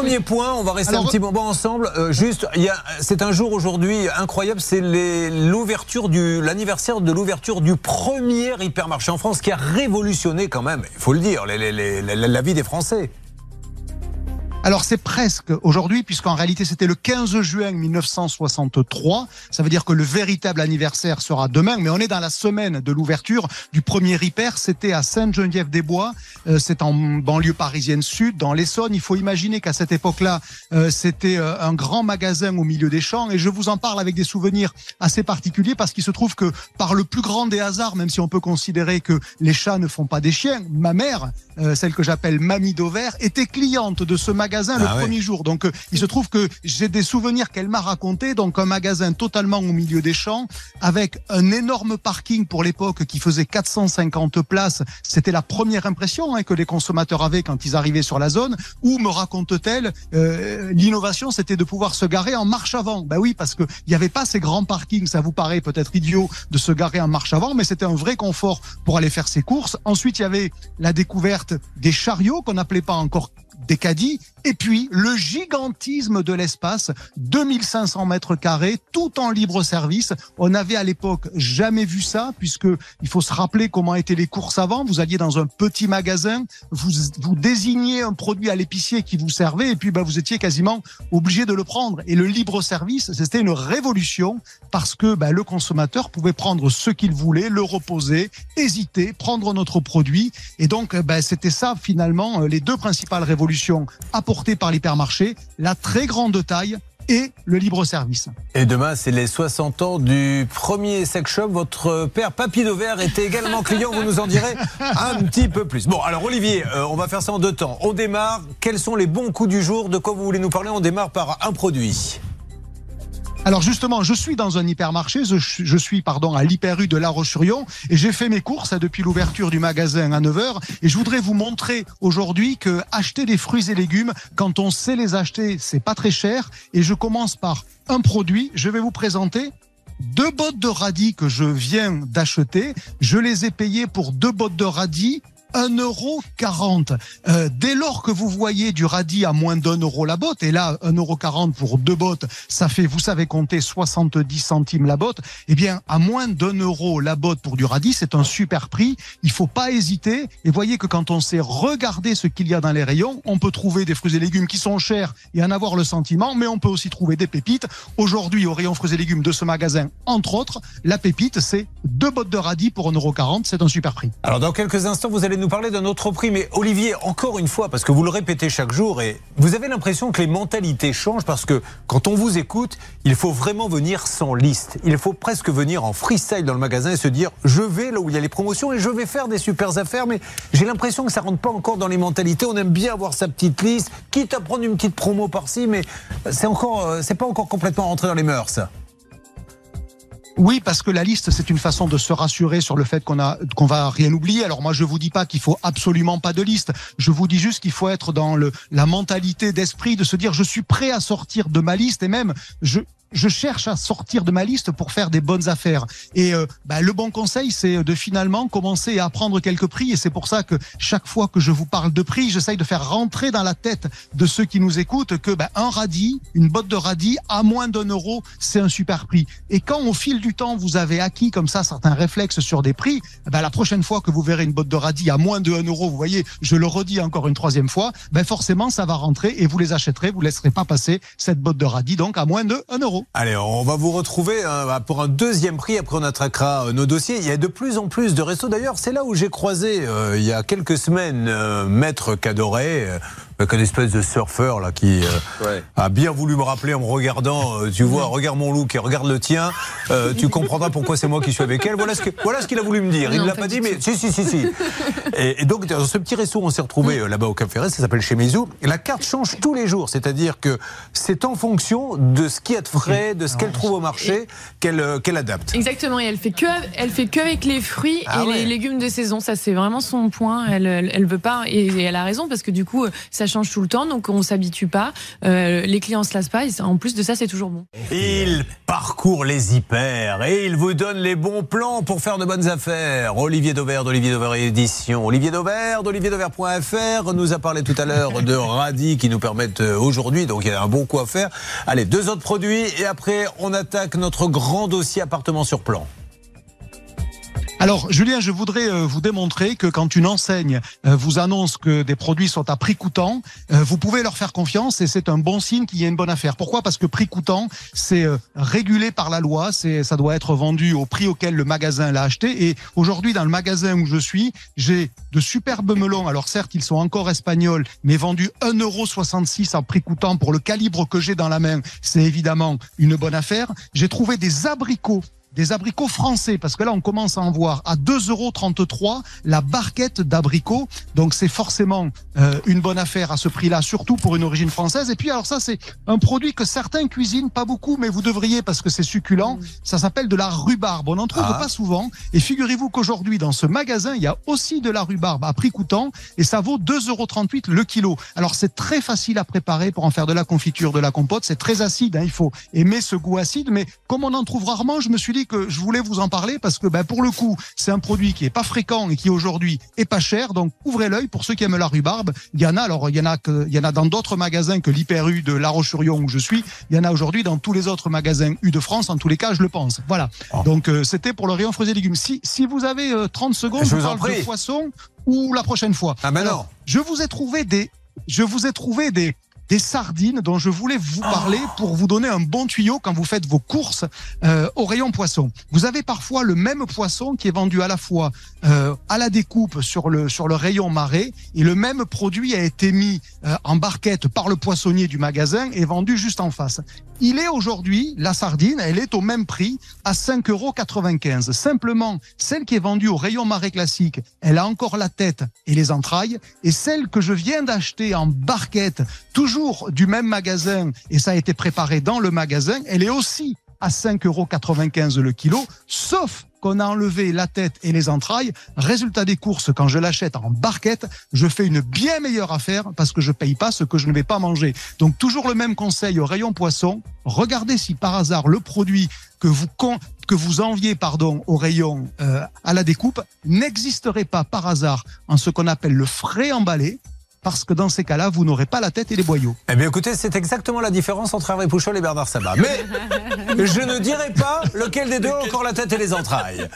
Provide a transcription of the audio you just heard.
Premier point, on va rester un petit moment ensemble. Euh, juste, c'est un jour aujourd'hui incroyable, c'est l'ouverture du, l'anniversaire de l'ouverture du premier hypermarché en France qui a révolutionné quand même, il faut le dire, la vie des Français. Alors c'est presque aujourd'hui, puisqu'en réalité c'était le 15 juin 1963. Ça veut dire que le véritable anniversaire sera demain, mais on est dans la semaine de l'ouverture du premier hyper. C'était à Sainte-Geneviève-des-Bois. Euh, c'est en banlieue parisienne sud, dans l'Essonne. Il faut imaginer qu'à cette époque-là, euh, c'était euh, un grand magasin au milieu des champs. Et je vous en parle avec des souvenirs assez particuliers parce qu'il se trouve que par le plus grand des hasards, même si on peut considérer que les chats ne font pas des chiens, ma mère, celle que j'appelle Mamie Dauvert, était cliente de ce magasin magasin le ah premier jour. Donc, euh, il se trouve que j'ai des souvenirs qu'elle m'a raconté. Donc, un magasin totalement au milieu des champs, avec un énorme parking pour l'époque qui faisait 450 places. C'était la première impression hein, que les consommateurs avaient quand ils arrivaient sur la zone. Où me raconte-t-elle euh, L'innovation, c'était de pouvoir se garer en marche avant. Ben oui, parce que il n'y avait pas ces grands parkings. Ça vous paraît peut-être idiot de se garer en marche avant, mais c'était un vrai confort pour aller faire ses courses. Ensuite, il y avait la découverte des chariots qu'on n'appelait pas encore des caddies, et puis le gigantisme de l'espace, 2500 mètres carrés, tout en libre service. On n'avait à l'époque jamais vu ça, puisque il faut se rappeler comment étaient les courses avant. Vous alliez dans un petit magasin, vous, vous désigniez un produit à l'épicier qui vous servait, et puis bah, vous étiez quasiment obligé de le prendre. Et le libre service, c'était une révolution, parce que bah, le consommateur pouvait prendre ce qu'il voulait, le reposer, hésiter, prendre notre produit. Et donc, bah, c'était ça finalement les deux principales révolutions apportée par l'hypermarché, la très grande taille et le libre service. Et demain, c'est les 60 ans du premier sex. Votre père, Papy Dauvert, était également client. Vous nous en direz un petit peu plus. Bon, alors Olivier, euh, on va faire ça en deux temps. On démarre. Quels sont les bons coups du jour? De quoi vous voulez nous parler? On démarre par un produit. Alors justement, je suis dans un hypermarché, je, suis pardon à l'hyper de La Roche-sur-Yon et j'ai fait mes courses depuis l'ouverture du magasin à 9h et je voudrais vous montrer aujourd'hui que acheter des fruits et légumes quand on sait les acheter, c'est pas très cher et je commence par un produit, je vais vous présenter deux bottes de radis que je viens d'acheter. Je les ai payées pour deux bottes de radis 1,40€. Euh, dès lors que vous voyez du radis à moins d'un euro la botte, et là 1,40€ pour deux bottes, ça fait, vous savez compter 70 centimes la botte, eh bien à moins d'un euro la botte pour du radis, c'est un super prix. Il faut pas hésiter. Et voyez que quand on sait regarder ce qu'il y a dans les rayons, on peut trouver des fruits et légumes qui sont chers et en avoir le sentiment, mais on peut aussi trouver des pépites. Aujourd'hui, au rayon fruits et légumes de ce magasin, entre autres, la pépite, c'est deux bottes de radis pour 1,40€. C'est un super prix. Alors dans quelques instants, vous allez nous parler d'un autre prix. Mais Olivier, encore une fois, parce que vous le répétez chaque jour, et vous avez l'impression que les mentalités changent parce que quand on vous écoute, il faut vraiment venir sans liste. Il faut presque venir en freestyle dans le magasin et se dire je vais là où il y a les promotions et je vais faire des super affaires. Mais j'ai l'impression que ça rentre pas encore dans les mentalités. On aime bien avoir sa petite liste, quitte à prendre une petite promo par-ci, mais c'est encore, euh, c'est pas encore complètement rentré dans les mœurs. Oui, parce que la liste, c'est une façon de se rassurer sur le fait qu'on a qu'on va rien oublier. Alors moi, je vous dis pas qu'il faut absolument pas de liste. Je vous dis juste qu'il faut être dans le la mentalité d'esprit de se dire je suis prêt à sortir de ma liste et même je je cherche à sortir de ma liste pour faire des bonnes affaires. Et euh, bah, le bon conseil, c'est de finalement commencer à prendre quelques prix. Et c'est pour ça que chaque fois que je vous parle de prix, j'essaye de faire rentrer dans la tête de ceux qui nous écoutent que bah, un radis, une botte de radis à moins d'un euro, c'est un super prix. Et quand au fil du temps, vous avez acquis comme ça certains réflexes sur des prix, bah, la prochaine fois que vous verrez une botte de radis à moins de 1 euro, vous voyez, je le redis encore une troisième fois, ben forcément ça va rentrer et vous les achèterez, vous laisserez pas passer cette botte de radis donc à moins de 1 euro. Allez, on va vous retrouver bah, pour un deuxième prix. Après, on attraquera euh, nos dossiers. Il y a de plus en plus de restos. D'ailleurs, c'est là où j'ai croisé euh, il y a quelques semaines euh, Maître Cadoré avec une espèce de surfeur là qui euh, a bien voulu me rappeler en me regardant. Euh, tu vois, regarde mon look et regarde le tien. Euh, tu comprendras pourquoi c'est moi qui suis avec elle. Voilà ce que voilà ce qu'il a voulu me dire. Il ne l'a pas, dit, mais si si si si. Et, donc dans ce petit resto, on s'est retrouvé là-bas au Cap Ferret. Ça s'appelle chez Mezou. Et la carte change tous les jours. C'est-à-dire que c'est en fonction de ce qui y a de frais, de ce qu'elle trouve au marché, qu'elle qu'elle adapte. Exactement. Et elle fait que elle fait que avec les fruits ah et les légumes de saison. Ça c'est vraiment son point. Elle elle, veut pas et, elle a raison parce que du coup ça change tout le temps, donc on s'habitue pas. Euh, les clients se lassent pas. Et en plus de ça, c'est toujours bon. Il parcourt les hyper et il vous donne les bons plans pour faire de bonnes affaires. Olivier Dauvert d'Olivier Dauvert Édition. Olivier Dauvert d'olivierdauvert.fr nous a parlé tout à l'heure de radis qui nous permettent euh, aujourd'hui, donc il y a un bon coup à faire. Allez, deux autres produits et après on attaque notre grand dossier appartement sur plan. Alors, Julien, je voudrais euh, vous démontrer que quand une enseigne euh, vous annonce que des produits sont à prix coûtant, euh, vous pouvez leur faire confiance et c'est un bon signe qu'il y a une bonne affaire. Pourquoi? Parce que prix coûtant, c'est régulé par la loi, c'est ça doit être vendu au prix auquel le magasin l'a acheté. Et aujourd'hui, dans le magasin où je suis, j'ai de superbes melons. Alors certes, ils sont encore espagnols, mais vendus 1,66€ en prix coûtant pour le calibre que j'ai dans la main. C'est évidemment une bonne affaire. J'ai trouvé des abricots des abricots français, parce que là, on commence à en voir à 2,33 euros la barquette d'abricots. Donc, c'est forcément euh, une bonne affaire à ce prix-là, surtout pour une origine française. Et puis, alors ça, c'est un produit que certains cuisinent, pas beaucoup, mais vous devriez parce que c'est succulent. Ça s'appelle de la rhubarbe. On n'en trouve ah. pas souvent. Et figurez-vous qu'aujourd'hui, dans ce magasin, il y a aussi de la rhubarbe à prix coûtant et ça vaut 2,38 euros le kilo. Alors, c'est très facile à préparer pour en faire de la confiture, de la compote. C'est très acide. Hein. Il faut aimer ce goût acide. Mais comme on en trouve rarement, je me suis dit que je voulais vous en parler parce que ben, pour le coup, c'est un produit qui est pas fréquent et qui aujourd'hui est pas cher. Donc ouvrez l'œil pour ceux qui aiment la rhubarbe. Il y en a, alors il y en a que, il y en a dans d'autres magasins que l'Hyper U de La Roche-sur-Yon où je suis. Il y en a aujourd'hui dans tous les autres magasins U de France. En tous les cas, je le pense. Voilà. Oh. Donc euh, c'était pour le rayon fruits et légumes. Si, si vous avez 30 euh, secondes, je, vous parle de poisson ou la prochaine fois. Ah ben non. Je vous ai trouvé des, je vous ai trouvé des des sardines dont je voulais vous parler pour vous donner un bon tuyau quand vous faites vos courses euh, au rayon poisson. Vous avez parfois le même poisson qui est vendu à la fois euh, à la découpe sur le sur le rayon marais et le même produit a été mis euh, en barquette par le poissonnier du magasin et vendu juste en face. Il est aujourd'hui, la sardine, elle est au même prix, à 5,95 euros. Simplement, celle qui est vendue au rayon marais classique, elle a encore la tête et les entrailles. Et celle que je viens d'acheter en barquette, du même magasin, et ça a été préparé dans le magasin, elle est aussi à 5,95 euros le kilo, sauf qu'on a enlevé la tête et les entrailles. Résultat des courses, quand je l'achète en barquette, je fais une bien meilleure affaire parce que je paye pas ce que je ne vais pas manger. Donc toujours le même conseil au rayon poisson. Regardez si par hasard le produit que vous que vous enviez pardon au rayon euh, à la découpe n'existerait pas par hasard en ce qu'on appelle le frais emballé parce que dans ces cas-là, vous n'aurez pas la tête et les boyaux. Eh bien, écoutez, c'est exactement la différence entre Hervé Pouchol et Bernard Sabat. Mais je ne dirai pas lequel des deux a encore la tête et les entrailles.